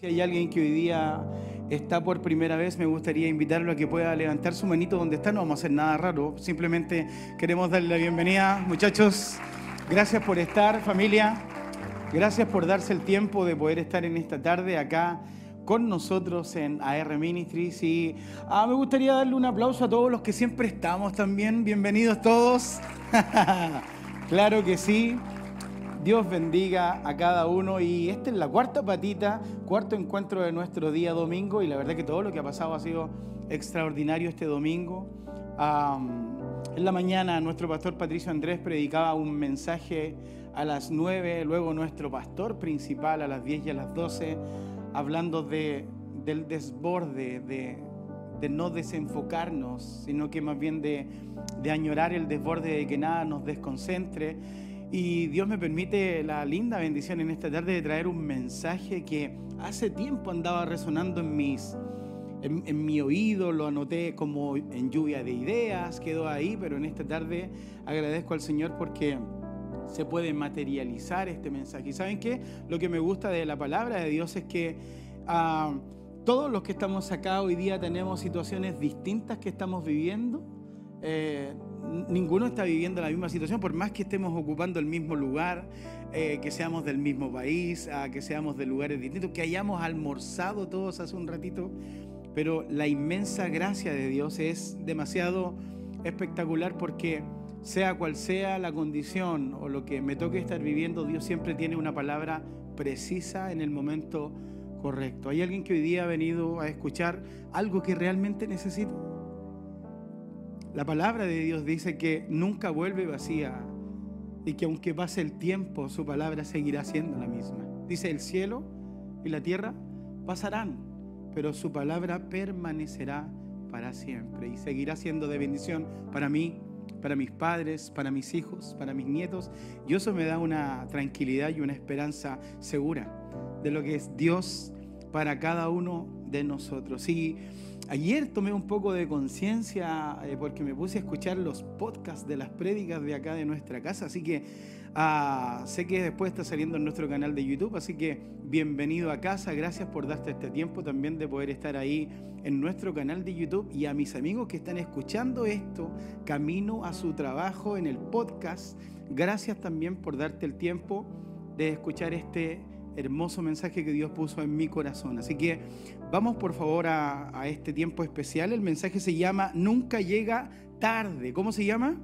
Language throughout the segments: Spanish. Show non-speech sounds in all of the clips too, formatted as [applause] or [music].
Si hay alguien que hoy día está por primera vez, me gustaría invitarlo a que pueda levantar su manito donde está. No vamos a hacer nada raro, simplemente queremos darle la bienvenida. Muchachos, gracias por estar, familia. Gracias por darse el tiempo de poder estar en esta tarde acá con nosotros en AR Ministries. Y ah, me gustaría darle un aplauso a todos los que siempre estamos también. Bienvenidos todos. [laughs] claro que sí. Dios bendiga a cada uno y esta es la cuarta patita, cuarto encuentro de nuestro día domingo y la verdad que todo lo que ha pasado ha sido extraordinario este domingo. en la mañana nuestro pastor Patricio Andrés predicaba un mensaje a las 9, luego nuestro pastor principal a las 10 y a las 12, hablando de, del desborde, de, de no desenfocarnos, sino que más bien de, de añorar el desborde de que nada nos desconcentre. Y Dios me permite la linda bendición en esta tarde de traer un mensaje que hace tiempo andaba resonando en mis en, mi oído, lo anoté como en lluvia de ideas, quedó ahí, pero en esta tarde agradezco al Señor porque se puede materializar este mensaje. ¿Y saben qué? Lo que me gusta de la palabra de Dios es que ah, todos los que estamos acá hoy día tenemos situaciones distintas que estamos viviendo. Eh, ninguno está viviendo la misma situación, por más que estemos ocupando el mismo lugar, eh, que seamos del mismo país, que seamos de lugares distintos, que hayamos almorzado todos hace un ratito, pero la inmensa gracia de Dios es demasiado espectacular porque sea cual sea la condición o lo que me toque estar viviendo, Dios siempre tiene una palabra precisa en el momento correcto. ¿Hay alguien que hoy día ha venido a escuchar algo que realmente necesito? La palabra de Dios dice que nunca vuelve vacía y que aunque pase el tiempo, su palabra seguirá siendo la misma. Dice, el cielo y la tierra pasarán, pero su palabra permanecerá para siempre y seguirá siendo de bendición para mí, para mis padres, para mis hijos, para mis nietos. Y eso me da una tranquilidad y una esperanza segura de lo que es Dios para cada uno de nosotros. Y Ayer tomé un poco de conciencia eh, porque me puse a escuchar los podcasts de las prédicas de acá de nuestra casa, así que ah, sé que después está saliendo en nuestro canal de YouTube, así que bienvenido a casa, gracias por darte este tiempo también de poder estar ahí en nuestro canal de YouTube y a mis amigos que están escuchando esto camino a su trabajo en el podcast, gracias también por darte el tiempo de escuchar este hermoso mensaje que Dios puso en mi corazón. Así que vamos por favor a, este tiempo especial. El mensaje se llama Nunca llega tarde. ¿Cómo se llama?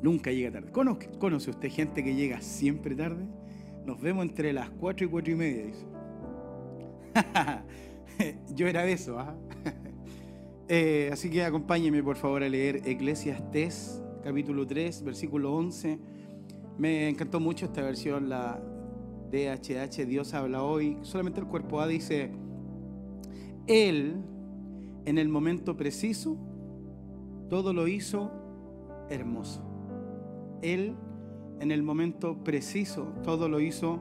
Nunca llega tarde. ¿Conoce, usted gente que llega siempre tarde? Nos vemos entre las 4 y 4 y media. [laughs] Yo era de eso. ¿ah? [laughs] Eh, así que acompáñeme por favor a leer Eclesiastes capítulo 3, versículo 11 me encantó mucho esta versión, la DHH, Dios habla hoy. Solamente el cuerpo A dice, Él en el momento preciso, todo lo hizo hermoso. Él en el momento preciso, todo lo hizo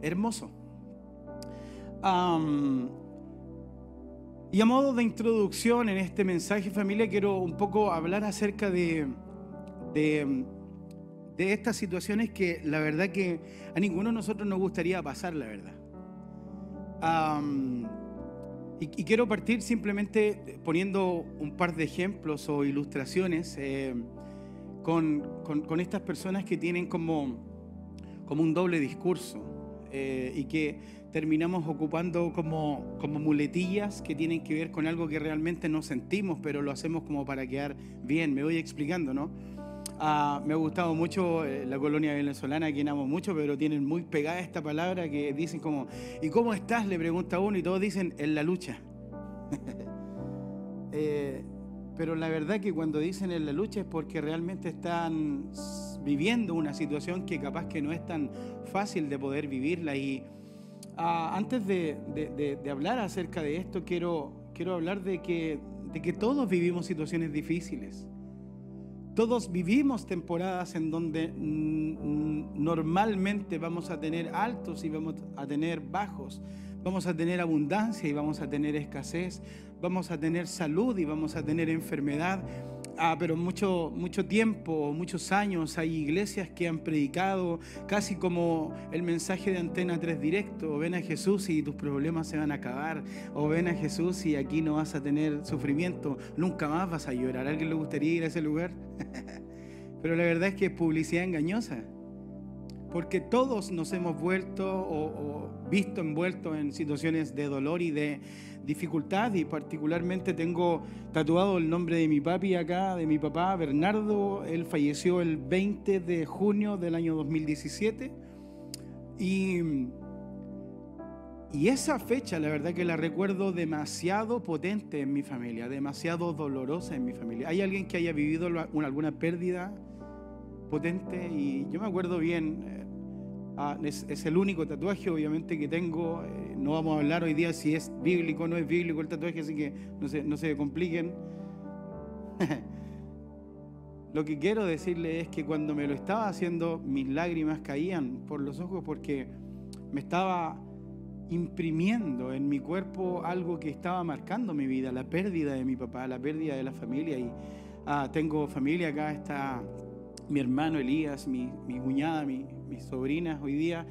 hermoso. y a modo de introducción en este mensaje familia, quiero un poco hablar acerca de, de de estas situaciones que la verdad que a ninguno de nosotros nos gustaría pasar, la verdad. y, quiero partir simplemente poniendo un par de ejemplos o ilustraciones eh, con, con, estas personas que tienen como, como un doble discurso eh, y que terminamos ocupando como, como muletillas que tienen que ver con algo que realmente no sentimos, pero lo hacemos como para quedar bien. Me voy explicando, ¿no? Ah, me ha gustado mucho eh, la colonia venezolana, quien amo mucho, pero tienen muy pegada esta palabra que dicen como, ¿y cómo estás? Le pregunta uno y todos dicen, en la lucha. [laughs] Eh, pero la verdad que cuando dicen en la lucha es porque realmente están viviendo una situación que capaz que no es tan fácil de poder vivirla. Y ah, antes de, de, hablar acerca de esto, quiero, quiero hablar de que, de que todos vivimos situaciones difíciles. Todos vivimos temporadas en donde normalmente vamos a tener altos y vamos a tener bajos. Vamos a tener abundancia y vamos a tener escasez. Vamos a tener salud y vamos a tener enfermedad. Ah, pero mucho, mucho tiempo, muchos años, hay iglesias que han predicado casi como el mensaje de Antena 3 directo, ven a Jesús y tus problemas se van a acabar, o ven a Jesús y aquí no vas a tener sufrimiento, nunca más vas a llorar. ¿A alguien le gustaría ir a ese lugar? [laughs] pero la verdad es que es publicidad engañosa porque todos nos hemos vuelto o, visto envueltos en situaciones de dolor y de dificultad y particularmente tengo tatuado el nombre de mi papi acá, de mi papá Bernardo, él falleció el 20 de junio del año 2017 y, y esa fecha la verdad que la recuerdo demasiado potente en mi familia, demasiado dolorosa en mi familia. ¿Hay alguien que haya vivido alguna pérdida? Potente y yo me acuerdo bien, eh, ah, es, el único tatuaje obviamente que tengo, eh, no vamos a hablar hoy día si es bíblico o no es bíblico el tatuaje, así que no se, no se compliquen. [laughs] lo que quiero decirle es que cuando me lo estaba haciendo, mis lágrimas caían por los ojos porque me estaba imprimiendo en mi cuerpo algo que estaba marcando mi vida, la pérdida de mi papá, la pérdida de la familia. Y ah, tengo familia acá, está mi hermano Elías, mi, mi cuñada, mi, mis sobrinas hoy día,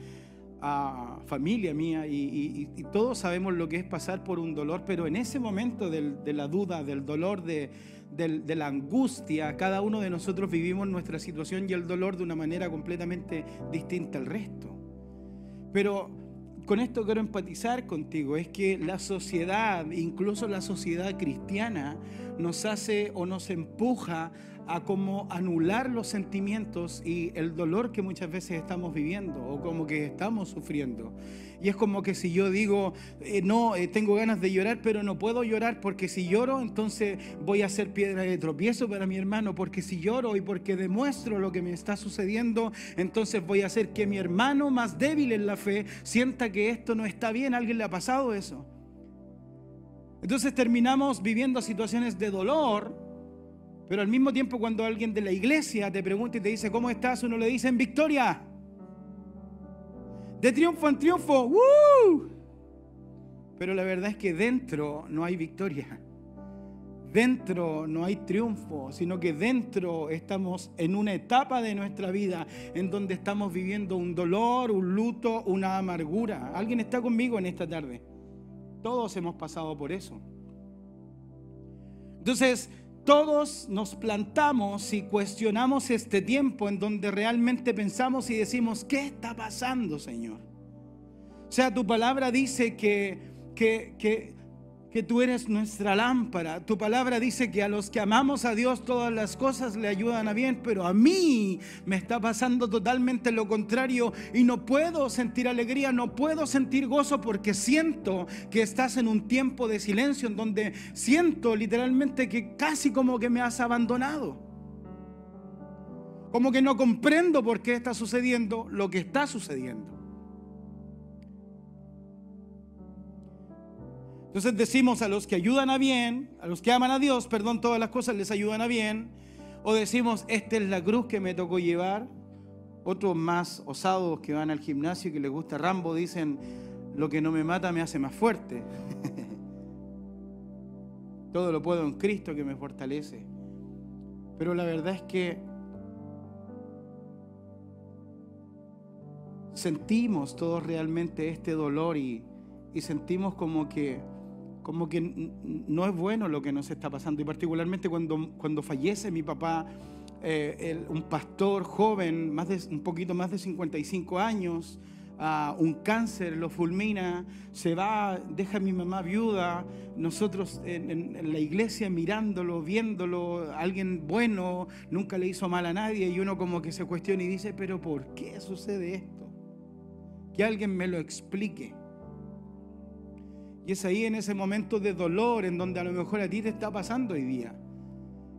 a familia mía, y, todos sabemos lo que es pasar por un dolor, pero en ese momento de la duda, del dolor, de, de la angustia, cada uno de nosotros vivimos nuestra situación y el dolor de una manera completamente distinta al resto. Pero con esto quiero empatizar contigo, es que la sociedad, incluso la sociedad cristiana, nos hace o nos empuja a como anular los sentimientos y el dolor que muchas veces estamos viviendo o como que estamos sufriendo. Y es como que si yo digo, eh, no, eh, tengo ganas de llorar, pero no puedo llorar porque si lloro, entonces voy a ser piedra de tropiezo para mi hermano, porque si lloro y porque demuestro lo que me está sucediendo, entonces voy a hacer que mi hermano más débil en la fe sienta que esto no está bien. alguien le ha pasado eso? Entonces terminamos viviendo situaciones de dolor pero al mismo tiempo cuando alguien de la iglesia te pregunta y te dice, ¿cómo estás? Uno le dice, en victoria. De triunfo en triunfo. Pero la verdad es que dentro no hay victoria. Dentro no hay triunfo, sino que dentro estamos en una etapa de nuestra vida en donde estamos viviendo un dolor, un luto, una amargura. ¿Alguien está conmigo en esta tarde? Todos hemos pasado por eso. Entonces, todos nos plantamos y cuestionamos este tiempo en donde realmente pensamos y decimos, ¿qué está pasando, Señor? O sea, tu palabra dice que, que, que que tú eres nuestra lámpara. Tu palabra dice que a los que amamos a Dios todas las cosas le ayudan a bien, pero a mí me está pasando totalmente lo contrario y no puedo sentir alegría, no puedo sentir gozo porque siento que estás en un tiempo de silencio en donde siento literalmente que casi como que me has abandonado. Como que no comprendo por qué está sucediendo lo que está sucediendo. Entonces decimos a los que ayudan a bien, a los que aman a Dios, perdón, todas las cosas les ayudan a bien. O decimos, esta es la cruz que me tocó llevar. Otros más osados que van al gimnasio y que les gusta Rambo dicen, lo que no me mata me hace más fuerte. [laughs] Todo lo puedo en Cristo que me fortalece. Pero la verdad es que sentimos todos realmente este dolor y, y sentimos como que como que no es bueno lo que nos está pasando. Y particularmente cuando, cuando fallece mi papá, eh, un pastor joven, más de, un poquito más de 55 años, uh, un cáncer lo fulmina, se va, deja a mi mamá viuda, nosotros en, en, la iglesia mirándolo, viéndolo, alguien bueno, nunca le hizo mal a nadie, y uno como que se cuestiona y dice, pero ¿por qué sucede esto? Que alguien me lo explique. Y es ahí en ese momento de dolor en donde a lo mejor a ti te está pasando hoy día.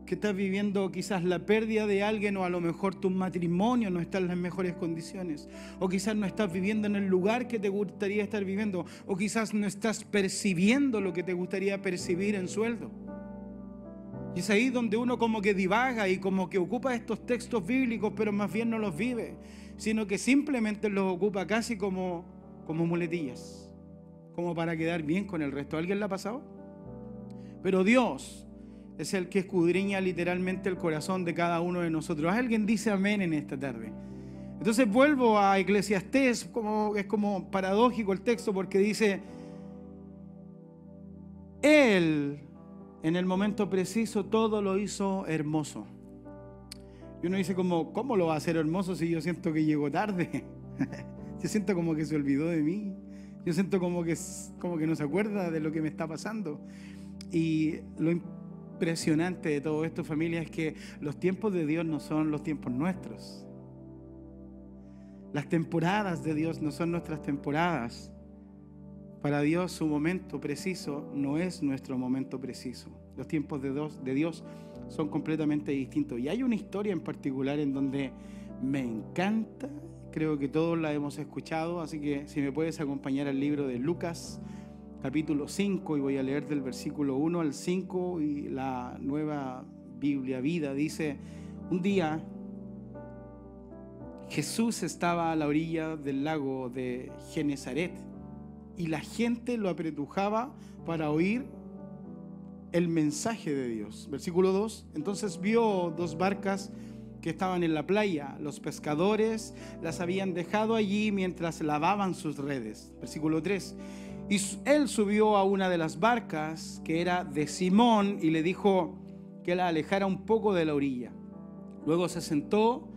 Que estás viviendo quizás la pérdida de alguien o a lo mejor tu matrimonio no está en las mejores condiciones. O quizás no estás viviendo en el lugar que te gustaría estar viviendo. O quizás no estás percibiendo lo que te gustaría percibir en sueldo. Y es ahí donde uno como que divaga y como que ocupa estos textos bíblicos, pero más bien no los vive, sino que simplemente los ocupa casi como, como muletillas como para quedar bien con el resto. ¿Alguien le ha pasado? Pero Dios, es el que escudriña literalmente el corazón de cada uno de nosotros. Alguien dice amén en esta tarde. Entonces vuelvo a Eclesiastés, como, es como paradójico el texto porque dice, Él en el momento preciso todo lo hizo hermoso. Y uno dice como, ¿cómo lo va a hacer hermoso si yo siento que llegó tarde? [laughs] yo siento como que se olvidó de mí. Yo siento como que, como que no se acuerda de lo que me está pasando. Y lo impresionante de todo esto, familia, es que los tiempos de Dios no son los tiempos nuestros. Las temporadas de Dios no son nuestras temporadas. Para Dios su momento preciso no es nuestro momento preciso. Los tiempos de Dios, de Dios son completamente distintos. Y hay una historia en particular en donde me encanta, creo que todos la hemos escuchado, así que si me puedes acompañar al libro de Lucas, capítulo 5, y voy a leer del versículo 1 al 5, y la nueva Biblia Vida dice, un día Jesús estaba a la orilla del lago de Genezaret y la gente lo apretujaba para oír el mensaje de Dios. Versículo 2. Entonces vio dos barcas que estaban en la playa. Los pescadores las habían dejado allí mientras lavaban sus redes. Versículo 3. Y él subió a una de las barcas que era de Simón y le dijo que la alejara un poco de la orilla. Luego se sentó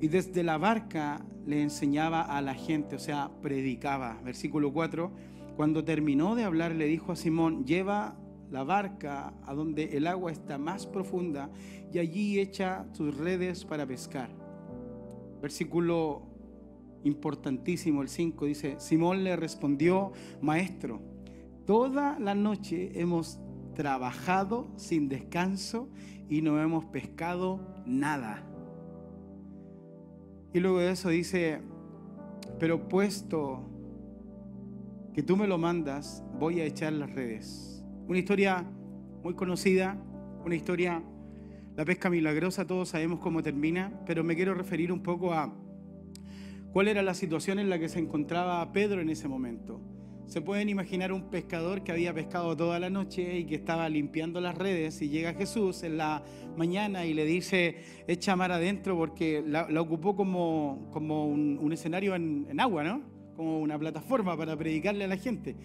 y desde la barca le enseñaba a la gente, o sea, predicaba. Versículo 4, cuando terminó de hablar le dijo a Simón, lleva la barca a donde el agua está más profunda y allí echa tus redes para pescar. Versículo importantísimo, el 5 dice, Simón le respondió, maestro, toda la noche hemos trabajado sin descanso y no hemos pescado nada y luego de eso dice, pero puesto que tú me lo mandas, voy a echar las redes. Una historia muy conocida, una historia, la pesca milagrosa, todos sabemos cómo termina, pero me quiero referir un poco a cuál era la situación en la que se encontraba Pedro en ese momento. Se pueden imaginar un pescador que había pescado toda la noche y que estaba limpiando las redes y llega Jesús en la mañana y le dice, echa mar adentro porque la, ocupó como, como un, escenario en, agua, ¿no? Como una plataforma para predicarle a la gente.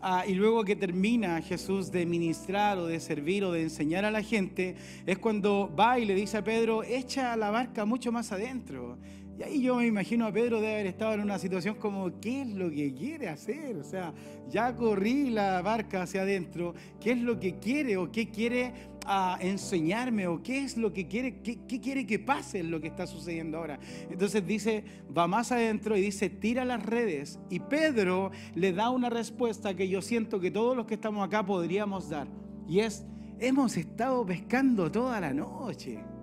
Ah, y luego que termina Jesús de ministrar o de servir o de enseñar a la gente, es cuando va y le dice a Pedro, echa la barca mucho más adentro. Y ahí yo me imagino a Pedro de haber estado en una situación como, ¿qué es lo que quiere hacer? O sea, ya corrí la barca hacia adentro, ¿qué es lo que quiere o qué quiere ah, enseñarme o qué es lo que quiere, qué, qué, quiere que pase en lo que está sucediendo ahora? Entonces dice, va más adentro y dice, tira las redes. Y Pedro le da una respuesta que yo siento que todos los que estamos acá podríamos dar. Y es, hemos estado pescando toda la noche.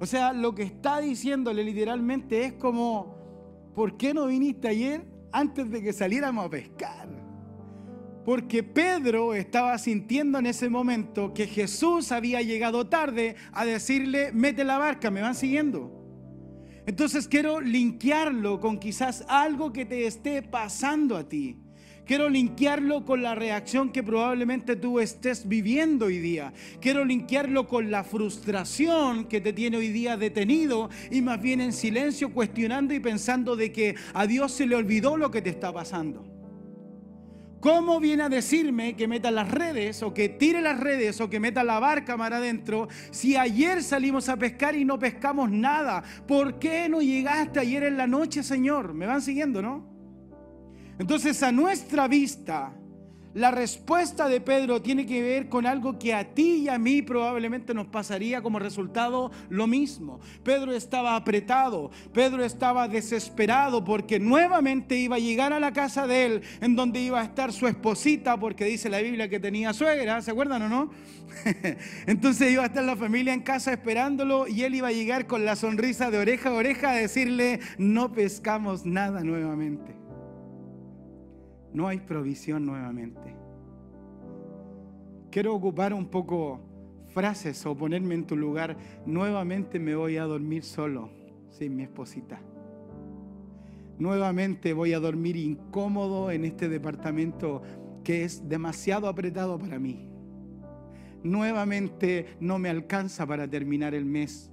O sea, lo que está diciéndole literalmente es como, ¿por qué no viniste ayer antes de que saliéramos a pescar? Porque Pedro estaba sintiendo en ese momento que Jesús había llegado tarde a decirle, mete la barca, ¿me van siguiendo? Entonces quiero linkearlo con quizás algo que te esté pasando a ti. Quiero linkearlo con la reacción que probablemente tú estés viviendo hoy día. Quiero linkearlo con la frustración que te tiene hoy día detenido y más bien en silencio cuestionando y pensando de que a Dios se le olvidó lo que te está pasando. ¿Cómo viene a decirme que meta las redes o que tire las redes o que meta la barca mar adentro si ayer salimos a pescar y no pescamos nada? ¿Por qué no llegaste ayer en la noche, Señor? ¿Me van siguiendo, no? Entonces a nuestra vista, la respuesta de Pedro tiene que ver con algo que a ti y a mí probablemente nos pasaría como resultado lo mismo. Pedro estaba apretado, Pedro estaba desesperado porque nuevamente iba a llegar a la casa de él en donde iba a estar su esposita porque dice la Biblia que tenía suegra, ¿se acuerdan o no? [laughs] Entonces iba a estar la familia en casa esperándolo y él iba a llegar con la sonrisa de oreja a oreja a decirle, no pescamos nada nuevamente no hay provisión nuevamente. Quiero ocupar un poco frases o ponerme en tu lugar. Nuevamente me voy a dormir solo, sin mi esposita. Nuevamente voy a dormir incómodo en este departamento que es demasiado apretado para mí. nuevamente no me alcanza para terminar el mes.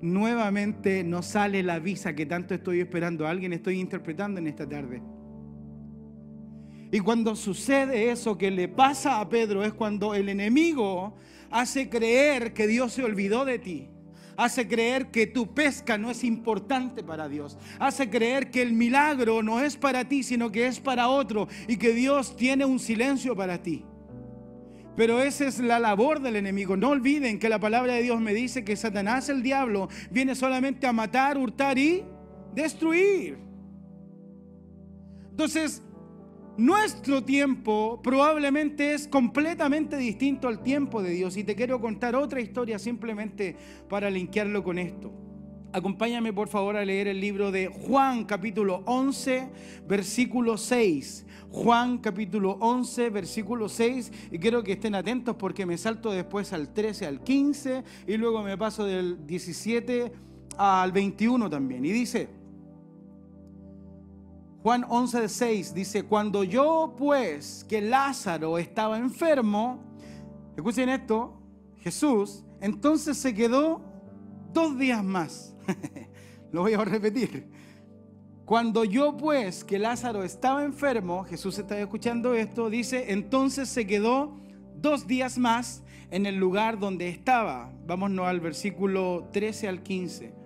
Nuevamente no sale la visa que tanto estoy esperando. Alguien estoy interpretando en esta tarde. Y cuando sucede eso que le pasa a Pedro es cuando el enemigo hace creer que Dios se olvidó de ti. Hace creer que tu pesca no es importante para Dios. Hace creer que el milagro no es para ti, sino que es para otro. Y que Dios tiene un silencio para ti. Pero esa es la labor del enemigo. No olviden que la palabra de Dios me dice que Satanás, el diablo, viene solamente a matar, hurtar y destruir. Entonces, nuestro tiempo probablemente es completamente distinto al tiempo de Dios. Y te quiero contar otra historia simplemente para linkearlo con esto. Acompáñame por favor a leer el libro de Juan capítulo 11, versículo 6. Juan capítulo 11, versículo 6. Y quiero que estén atentos porque me salto después al 13, al 15 y luego me paso del 17 al 21 también. Y dice, Juan 11, 6 dice, cuando yo pues que Lázaro estaba enfermo, escuchen esto, Jesús, entonces se quedó dos días más. [laughs] Lo voy a repetir. Cuando yo pues que Lázaro estaba enfermo, Jesús estaba escuchando esto, dice, entonces se quedó dos días más en el lugar donde estaba. Vámonos al versículo 13 al 15.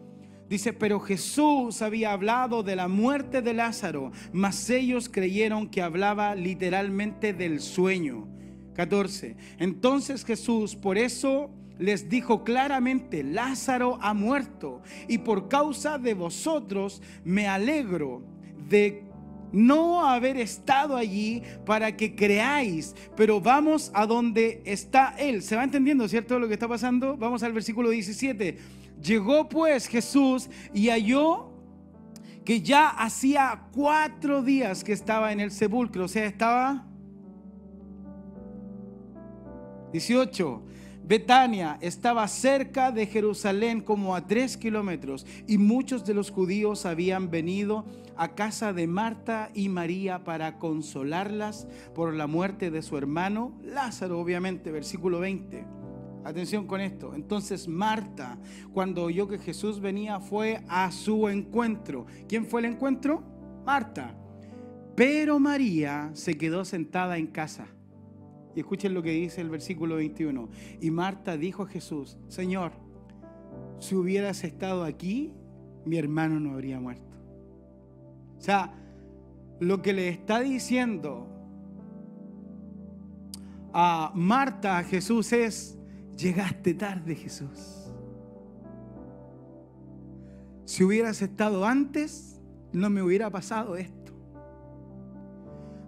Dice, pero Jesús había hablado de la muerte de Lázaro, mas ellos creyeron que hablaba literalmente del sueño. 14. Entonces Jesús, por eso les dijo claramente, Lázaro ha muerto y por causa de vosotros me alegro de no haber estado allí para que creáis, pero vamos a donde está Él. ¿Se va entendiendo, cierto, lo que está pasando? Vamos al versículo 17. Llegó pues Jesús y halló que ya hacía cuatro días que estaba en el sepulcro, o sea, estaba 18 Betania estaba cerca de Jerusalén como a tres kilómetros y muchos de los judíos habían venido a casa de Marta y María para consolarlas por la muerte de su hermano Lázaro, obviamente, versículo 20. Atención con esto. Entonces Marta, cuando oyó que Jesús venía, fue a su encuentro. ¿Quién fue el encuentro? Marta. Pero María se quedó sentada en casa. Y escuchen lo que dice el versículo 21. Y Marta dijo a Jesús, Señor, si hubieras estado aquí, mi hermano no habría muerto. O sea, lo que le está diciendo a Marta a Jesús es, llegaste tarde Jesús. Si hubieras estado antes, no me hubiera pasado esto.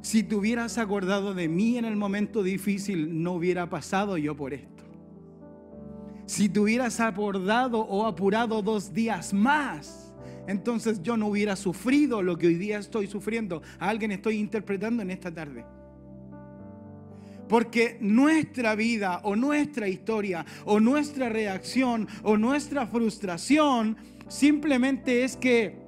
Si te hubieras acordado de mí en el momento difícil, no hubiera pasado yo por esto. Si te hubieras acordado o apurado dos días más, entonces yo no hubiera sufrido lo que hoy día estoy sufriendo. A alguien estoy interpretando en esta tarde. Porque nuestra vida o nuestra historia o nuestra reacción o nuestra frustración simplemente es que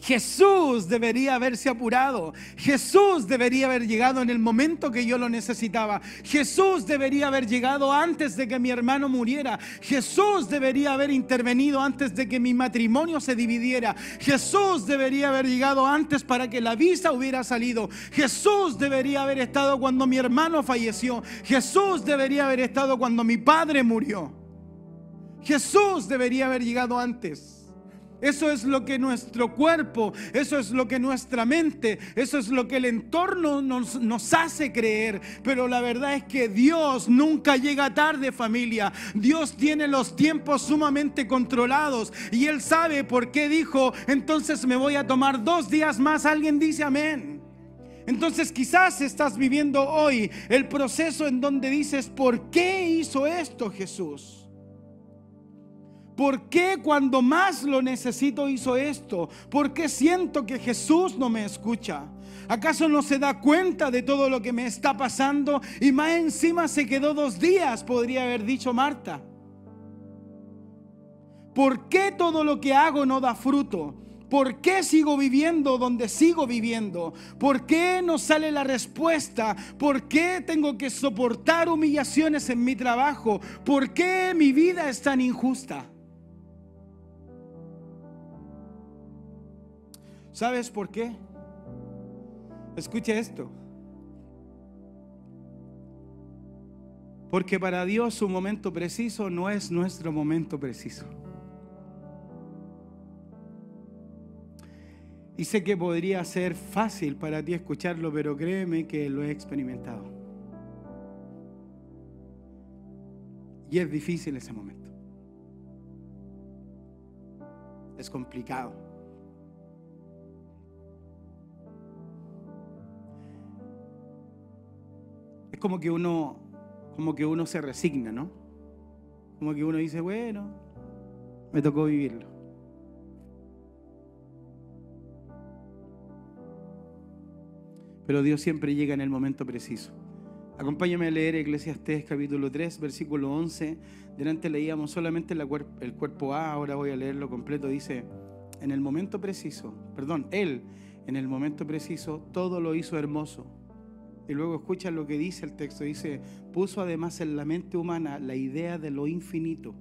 Jesús debería haberse apurado. Jesús debería haber llegado en el momento que yo lo necesitaba. Jesús debería haber llegado antes de que mi hermano muriera. Jesús debería haber intervenido antes de que mi matrimonio se dividiera. Jesús debería haber llegado antes para que la visa hubiera salido. Jesús debería haber estado cuando mi hermano falleció. Jesús debería haber estado cuando mi padre murió. Jesús debería haber llegado antes. Eso es lo que nuestro cuerpo, eso es lo que nuestra mente, eso es lo que el entorno nos, hace creer. Pero la verdad es que Dios nunca llega tarde familia. Dios tiene los tiempos sumamente controlados y Él sabe por qué dijo, entonces me voy a tomar dos días más. Alguien dice amén. Entonces quizás estás viviendo hoy el proceso en donde dices, ¿por qué hizo esto Jesús? ¿Por qué cuando más lo necesito hizo esto? ¿Por qué siento que Jesús no me escucha? ¿Acaso no se da cuenta de todo lo que me está pasando? Y más encima se quedó dos días, podría haber dicho Marta. ¿Por qué todo lo que hago no da fruto? ¿Por qué sigo viviendo donde sigo viviendo? ¿Por qué no sale la respuesta? ¿Por qué tengo que soportar humillaciones en mi trabajo? ¿Por qué mi vida es tan injusta? ¿Sabes por qué? Escucha esto. Porque para Dios su momento preciso no es nuestro momento preciso. Y sé que podría ser fácil para ti escucharlo, pero créeme que lo he experimentado. Y es difícil ese momento. Es complicado. Como que uno como que uno se resigna, ¿no? Como que uno dice, bueno, me tocó vivirlo. Pero Dios siempre llega en el momento preciso. Acompáñame a leer Eclesiastés capítulo 3, versículo 11. Delante leíamos solamente el cuerpo A, ahora voy a leerlo completo. Dice, en el momento preciso, perdón, Él, en el momento preciso, todo lo hizo hermoso. Y luego escucha lo que dice el texto. Dice, puso además en la mente humana la idea de lo infinito,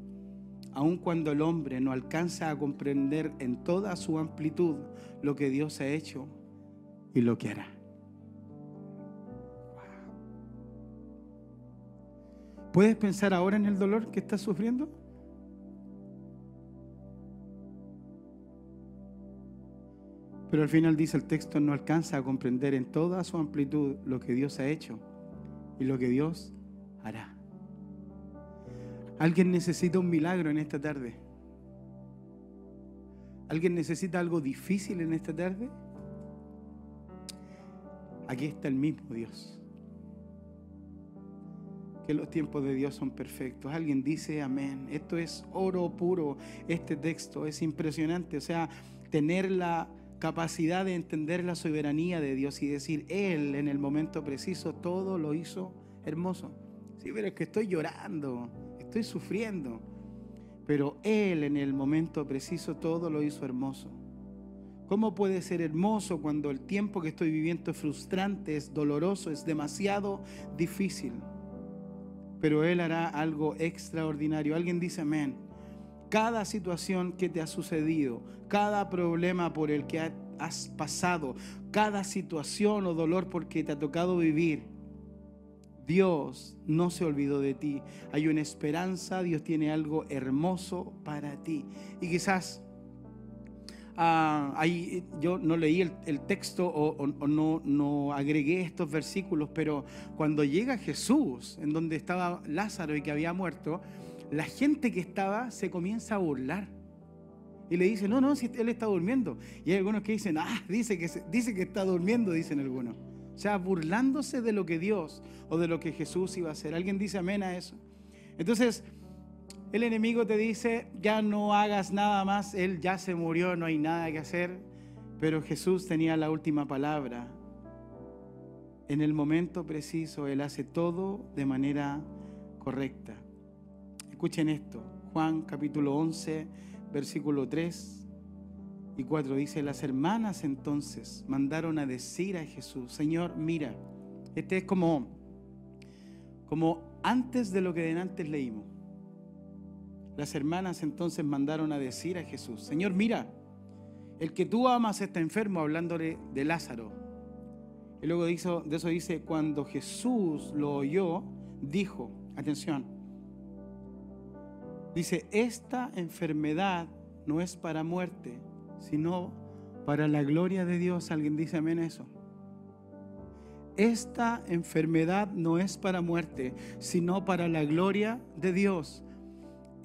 aun cuando el hombre no alcanza a comprender en toda su amplitud lo que Dios ha hecho y lo que hará. ¿Puedes pensar ahora en el dolor que estás sufriendo? Pero al final dice el texto, no alcanza a comprender en toda su amplitud lo que Dios ha hecho y lo que Dios hará. Alguien necesita un milagro en esta tarde. ¿Alguien necesita algo difícil en esta tarde? Aquí está el mismo Dios que los tiempos de Dios son perfectos. Alguien dice amén. Esto es oro puro, este texto es impresionante. O sea, tener la capacidad de entender la soberanía de Dios y decir, Él en el momento preciso todo lo hizo hermoso. Sí, pero es que estoy llorando, estoy sufriendo. Pero Él en el momento preciso todo lo hizo hermoso. ¿Cómo puede ser hermoso cuando el tiempo que estoy viviendo es frustrante, es doloroso, es demasiado difícil? pero Él hará algo extraordinario. Alguien dice amén. Cada situación que te ha sucedido, cada problema por el que has pasado, cada situación o dolor por que te ha tocado vivir, Dios no se olvidó de ti. Hay una esperanza, Dios tiene algo hermoso para ti. Y quizás Ah, ahí yo no leí el, texto o, no, no, agregué estos versículos, pero cuando llega Jesús, en donde estaba Lázaro y que había muerto, la gente que estaba se comienza a burlar. Y le dice, no, no, si él está durmiendo. Y hay algunos que dicen, ah, dice que, dice que está durmiendo, dicen algunos. O sea, burlándose de lo que Dios o de lo que Jesús iba a hacer. ¿Alguien dice amén a eso? Entonces, el enemigo te dice, ya no hagas nada más, Él ya se murió, no hay nada que hacer. Pero Jesús tenía la última palabra. En el momento preciso, Él hace todo de manera correcta. Escuchen esto, Juan capítulo 11, versículo 3 y 4 dice, las hermanas entonces mandaron a decir a Jesús, Señor, mira, este es como, como antes de lo que antes leímos. Las hermanas entonces mandaron a decir a Jesús, Señor, mira, el que tú amas está enfermo, hablándole de Lázaro. Y luego de eso dice, cuando Jesús lo oyó, dijo, atención, dice, esta enfermedad no es para muerte, sino para la gloria de Dios. ¿Alguien dice amén eso? Esta enfermedad no es para muerte, sino para la gloria de Dios.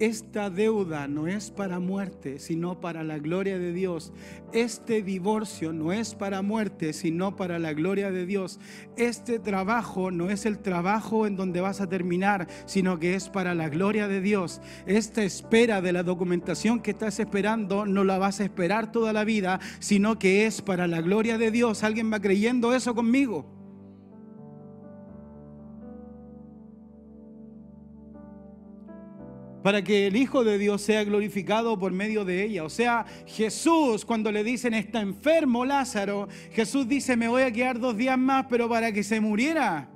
Esta deuda no es para muerte, sino para la gloria de Dios. Este divorcio no es para muerte, sino para la gloria de Dios. Este trabajo no es el trabajo en donde vas a terminar, sino que es para la gloria de Dios. Esta espera de la documentación que estás esperando no la vas a esperar toda la vida, sino que es para la gloria de Dios. ¿Alguien va creyendo eso conmigo? Para que el Hijo de Dios sea glorificado por medio de ella. O sea, Jesús, cuando le dicen está enfermo Lázaro, Jesús dice, me voy a quedar dos días más, pero para que se muriera.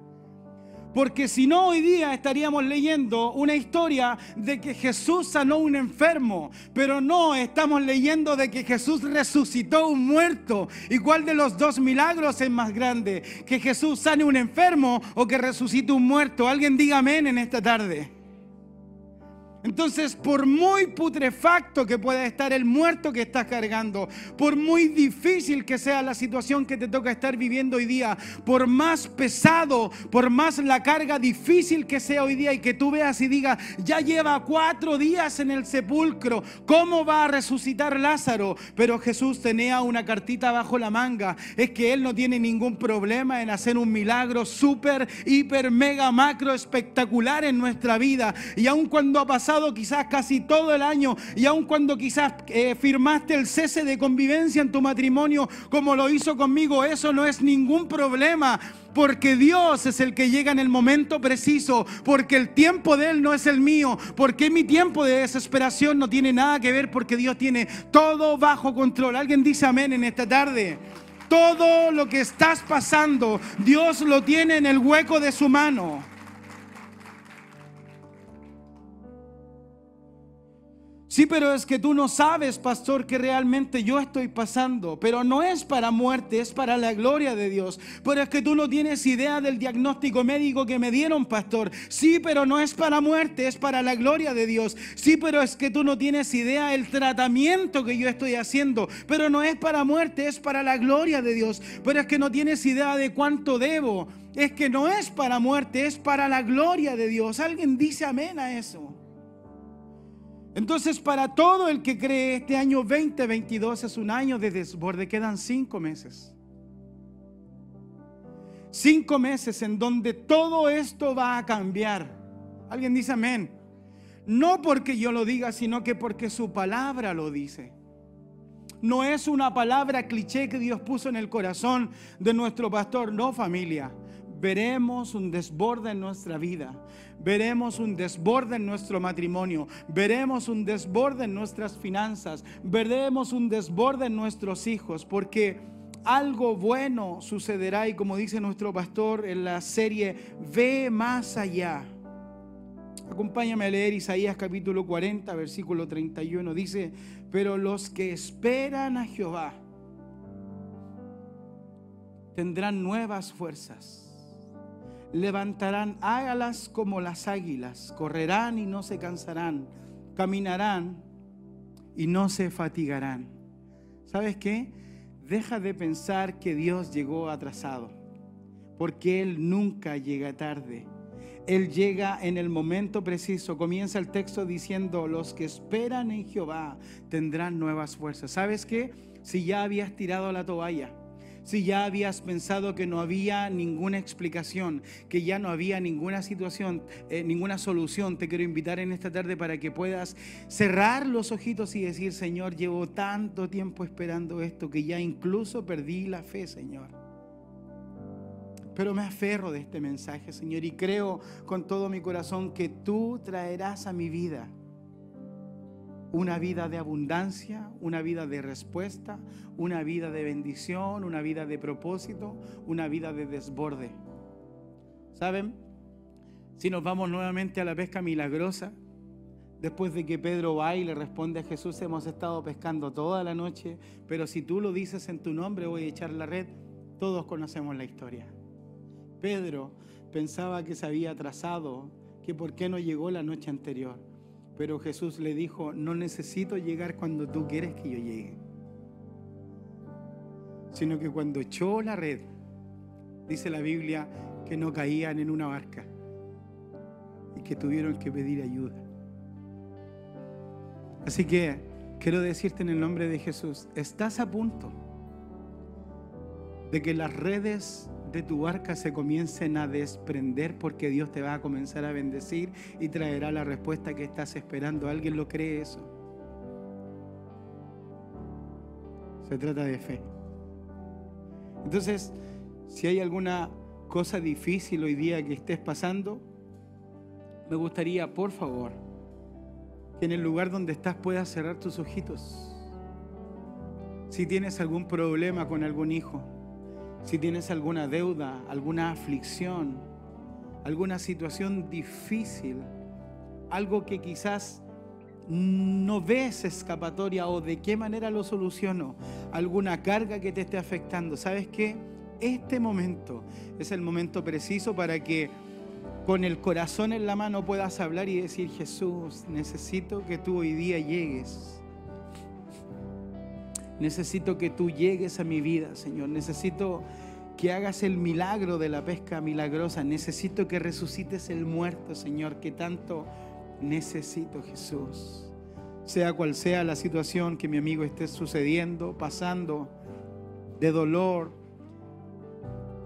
Porque si no, hoy día estaríamos leyendo una historia de que Jesús sanó un enfermo, pero no estamos leyendo de que Jesús resucitó un muerto. ¿Y cuál de los dos milagros es más grande? ¿Que Jesús sane un enfermo o que resucite un muerto? Alguien diga amén en esta tarde. Entonces, por muy putrefacto que pueda estar el muerto que estás cargando, por muy difícil que sea la situación que te toca estar viviendo hoy día, por más pesado, por más la carga difícil que sea hoy día y que tú veas y digas, ya lleva cuatro días en el sepulcro, ¿cómo va a resucitar Lázaro? Pero Jesús tenía una cartita bajo la manga, es que Él no tiene ningún problema en hacer un milagro súper, hiper, mega, macro, espectacular en nuestra vida. Y aun cuando ha pasado quizás casi todo el año y aun cuando quizás eh, firmaste el cese de convivencia en tu matrimonio como lo hizo conmigo, eso no es ningún problema. Porque Dios es el que llega en el momento preciso, porque el tiempo de Él no es el mío, porque mi tiempo de desesperación no tiene nada que ver, porque Dios tiene todo bajo control. Alguien dice amén en esta tarde. Todo lo que estás pasando, Dios lo tiene en el hueco de su mano. Sí, pero es que tú no sabes, pastor, que realmente yo estoy pasando. Pero no es para muerte, es para la gloria de Dios. Pero es que tú no tienes idea del diagnóstico médico que me dieron, pastor. Sí, pero no es para muerte, es para la gloria de Dios. Sí, pero es que tú no tienes idea del tratamiento que yo estoy haciendo. Pero no es para muerte, es para la gloria de Dios. Pero es que no tienes idea de cuánto debo. Es que no es para muerte, es para la gloria de Dios. ¿Alguien dice amén a eso? Entonces, para todo el que cree, este año 2022 es un año de desborde. Quedan cinco meses. Cinco meses en donde todo esto va a cambiar. Alguien dice amén. No porque yo lo diga, sino que porque su palabra lo dice. No es una palabra cliché que Dios puso en el corazón de nuestro pastor, no familia veremos un desborde en nuestra vida, veremos un desborde en nuestro matrimonio, veremos un desborde en nuestras finanzas, veremos un desborde en nuestros hijos, porque algo bueno sucederá. Y como dice nuestro pastor en la serie, ve más allá. Acompáñame a leer Isaías capítulo 40, versículo 31. Dice, pero los que esperan a Jehová tendrán nuevas fuerzas levantarán alas como las águilas, correrán y no se cansarán, caminarán y no se fatigarán. ¿Sabes qué? Deja de pensar que Dios llegó atrasado, porque Él nunca llega tarde. Él llega en el momento preciso. Comienza el texto diciendo, los que esperan en Jehová tendrán nuevas fuerzas. ¿Sabes qué? Si ya habías tirado la toalla, si ya habías pensado que no había ninguna explicación, que ya no había ninguna situación, eh, ninguna solución, te quiero invitar en esta tarde para que puedas cerrar los ojitos y decir, Señor, llevo tanto tiempo esperando esto que ya incluso perdí la fe, Señor. Pero me aferro de este mensaje, Señor, y creo con todo mi corazón que tú traerás a mi vida una vida de abundancia, una vida de respuesta, una vida de bendición, una vida de propósito, una vida de desborde. ¿Saben? Si nos vamos nuevamente a la pesca milagrosa, después de que Pedro va y le responde a Jesús, hemos estado pescando toda la noche, pero si tú lo dices en tu nombre voy a echar la red, todos conocemos la historia. Pedro pensaba que se había atrasado, que por qué no llegó la noche anterior. Pero Jesús le dijo, no necesito llegar cuando tú quieres que yo llegue, sino que cuando echó la red, dice la Biblia, que no caían en una barca y que tuvieron que pedir ayuda. Así que quiero decirte en el nombre de Jesús, estás a punto de que las redes de tu barca se comiencen a desprender porque Dios te va a comenzar a bendecir y traerá la respuesta que estás esperando. ¿Alguien lo cree eso? Se trata de fe. Entonces, si hay alguna cosa difícil hoy día que estés pasando, me gustaría, por favor, que en el lugar donde estás puedas cerrar tus ojitos. Si tienes algún problema con algún hijo, si tienes alguna deuda, alguna aflicción, alguna situación difícil, algo que quizás no ves escapatoria o de qué manera lo soluciono, alguna carga que te esté afectando, ¿sabes qué? Este momento es el momento preciso para que con el corazón en la mano puedas hablar y decir, Jesús, necesito que tú hoy día llegues. Necesito que tú llegues a mi vida, Señor. Necesito que hagas el milagro de la pesca milagrosa. Necesito que resucites el muerto, Señor, que tanto necesito, Jesús. Sea cual sea la situación que mi amigo esté sucediendo, pasando, de dolor,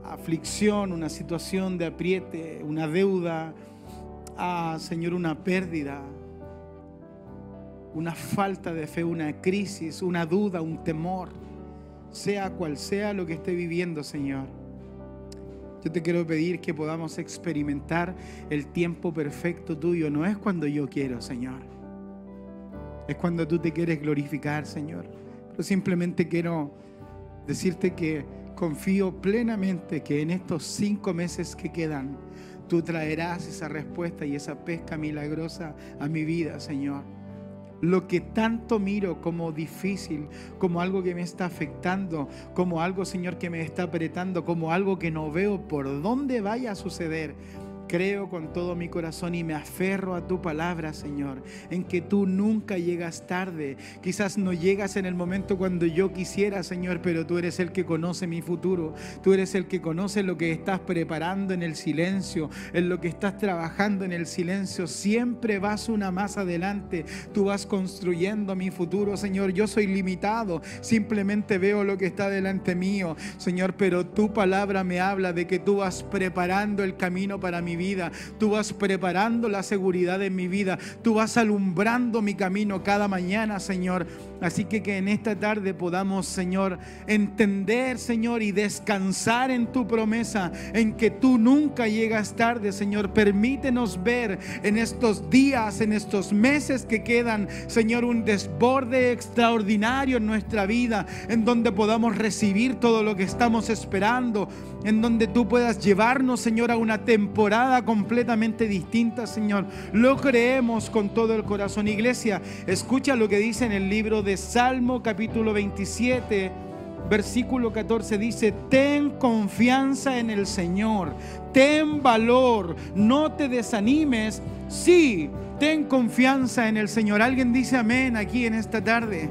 aflicción, una situación de apriete, una deuda, ah, Señor, una pérdida, una falta de fe, una crisis, una duda, un temor, sea cual sea lo que esté viviendo, Señor. Yo te quiero pedir que podamos experimentar el tiempo perfecto tuyo. No es cuando yo quiero, Señor. Es cuando tú te quieres glorificar, Señor. Pero simplemente quiero decirte que confío plenamente que en estos cinco meses que quedan, tú traerás esa respuesta y esa pesca milagrosa a mi vida, Señor. Lo que tanto miro como difícil, como algo que me está afectando, como algo, Señor, que me está apretando, como algo que no veo por dónde vaya a suceder. Creo con todo mi corazón y me aferro a tu palabra, Señor, en que tú nunca llegas tarde. Quizás no llegas en el momento cuando yo quisiera, Señor, pero tú eres el que conoce mi futuro. Tú eres el que conoce lo que estás preparando en el silencio, en lo que estás trabajando en el silencio. Siempre vas una más adelante. Tú vas construyendo mi futuro, Señor. Yo soy limitado. Simplemente veo lo que está delante mío, Señor, pero tu palabra me habla de que tú vas preparando el camino para mi vida, tú vas preparando la seguridad en mi vida, tú vas alumbrando mi camino cada mañana, Señor. Así que que en esta tarde podamos, Señor, entender, Señor, y descansar en tu promesa, en que tú nunca llegas tarde, Señor. Permítenos ver en estos días, en estos meses que quedan, Señor, un desborde extraordinario en nuestra vida, en donde podamos recibir todo lo que estamos esperando, en donde tú puedas llevarnos, Señor, a una temporada completamente distinta, Señor. Lo creemos con todo el corazón. Iglesia, escucha lo que dice en el libro de Salmo capítulo 27, versículo 14 dice, ten confianza en el Señor, ten valor, no te desanimes, sí, ten confianza en el Señor. Alguien dice amén aquí en esta tarde.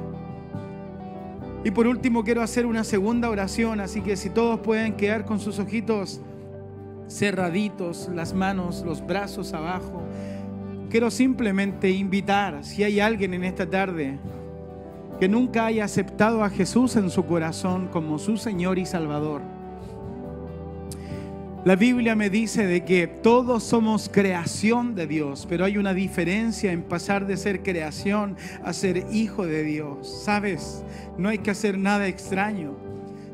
Y por último quiero hacer una segunda oración, así que si todos pueden quedar con sus ojitos cerraditos, las manos, los brazos abajo, quiero simplemente invitar, si hay alguien en esta tarde que nunca haya aceptado a Jesús en su corazón como su Señor y Salvador. La Biblia me dice de que todos somos creación de Dios, pero hay una diferencia en pasar de ser creación a ser hijo de Dios. ¿Sabes? No hay que hacer nada extraño.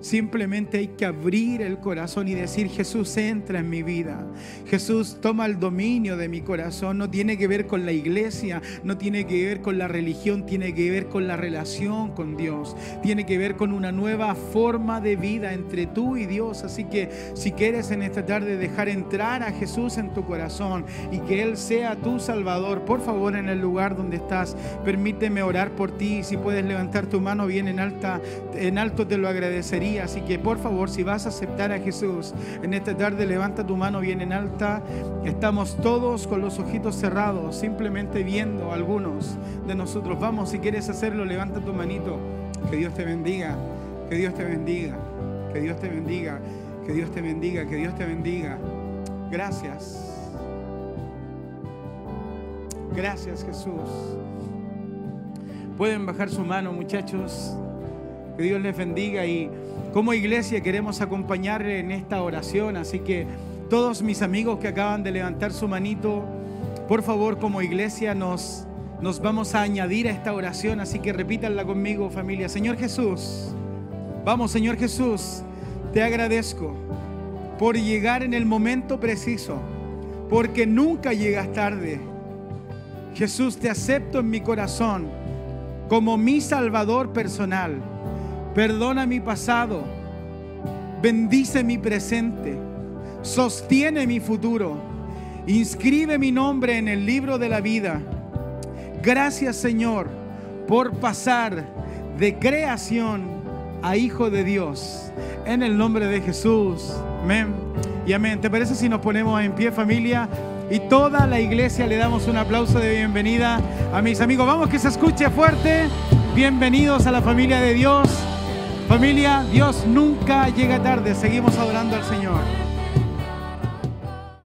Simplemente hay que abrir el corazón y decir, Jesús entra en mi vida. Jesús toma el dominio de mi corazón. No tiene que ver con la iglesia, no tiene que ver con la religión, tiene que ver con la relación con Dios. Tiene que ver con una nueva forma de vida entre tú y Dios. Así que si quieres en esta tarde dejar entrar a Jesús en tu corazón y que Él sea tu Salvador, por favor en el lugar donde estás, permíteme orar por ti. Si puedes levantar tu mano bien en alta, en alto te lo agradecería Así que por favor, si vas a aceptar a Jesús en esta tarde, levanta tu mano bien en alta. Estamos todos con los ojitos cerrados, simplemente viendo algunos de nosotros. Vamos, si quieres hacerlo, levanta tu manito. Que Dios te bendiga, que Dios te bendiga, que Dios te bendiga, que Dios te bendiga, que Dios te bendiga. Gracias. Gracias Jesús. Pueden bajar su mano, muchachos. Que Dios les bendiga y como iglesia queremos acompañarle en esta oración, así que todos mis amigos que acaban de levantar su manito, por favor como iglesia nos, nos vamos a añadir a esta oración, así que repítanla conmigo familia. Señor Jesús, vamos Señor Jesús, te agradezco por llegar en el momento preciso, porque nunca llegas tarde. Jesús, te acepto en mi corazón como mi Salvador personal. Perdona mi pasado, bendice mi presente, sostiene mi futuro, inscribe mi nombre en el libro de la vida. Gracias Señor por pasar de creación a Hijo de Dios. En el nombre de Jesús. Amén. Y amén. ¿Te parece si nos ponemos en pie familia? Y toda la iglesia le damos un aplauso de bienvenida a mis amigos. Vamos que se escuche fuerte. Bienvenidos a la familia de Dios. Familia, Dios nunca llega tarde. Seguimos adorando al Señor.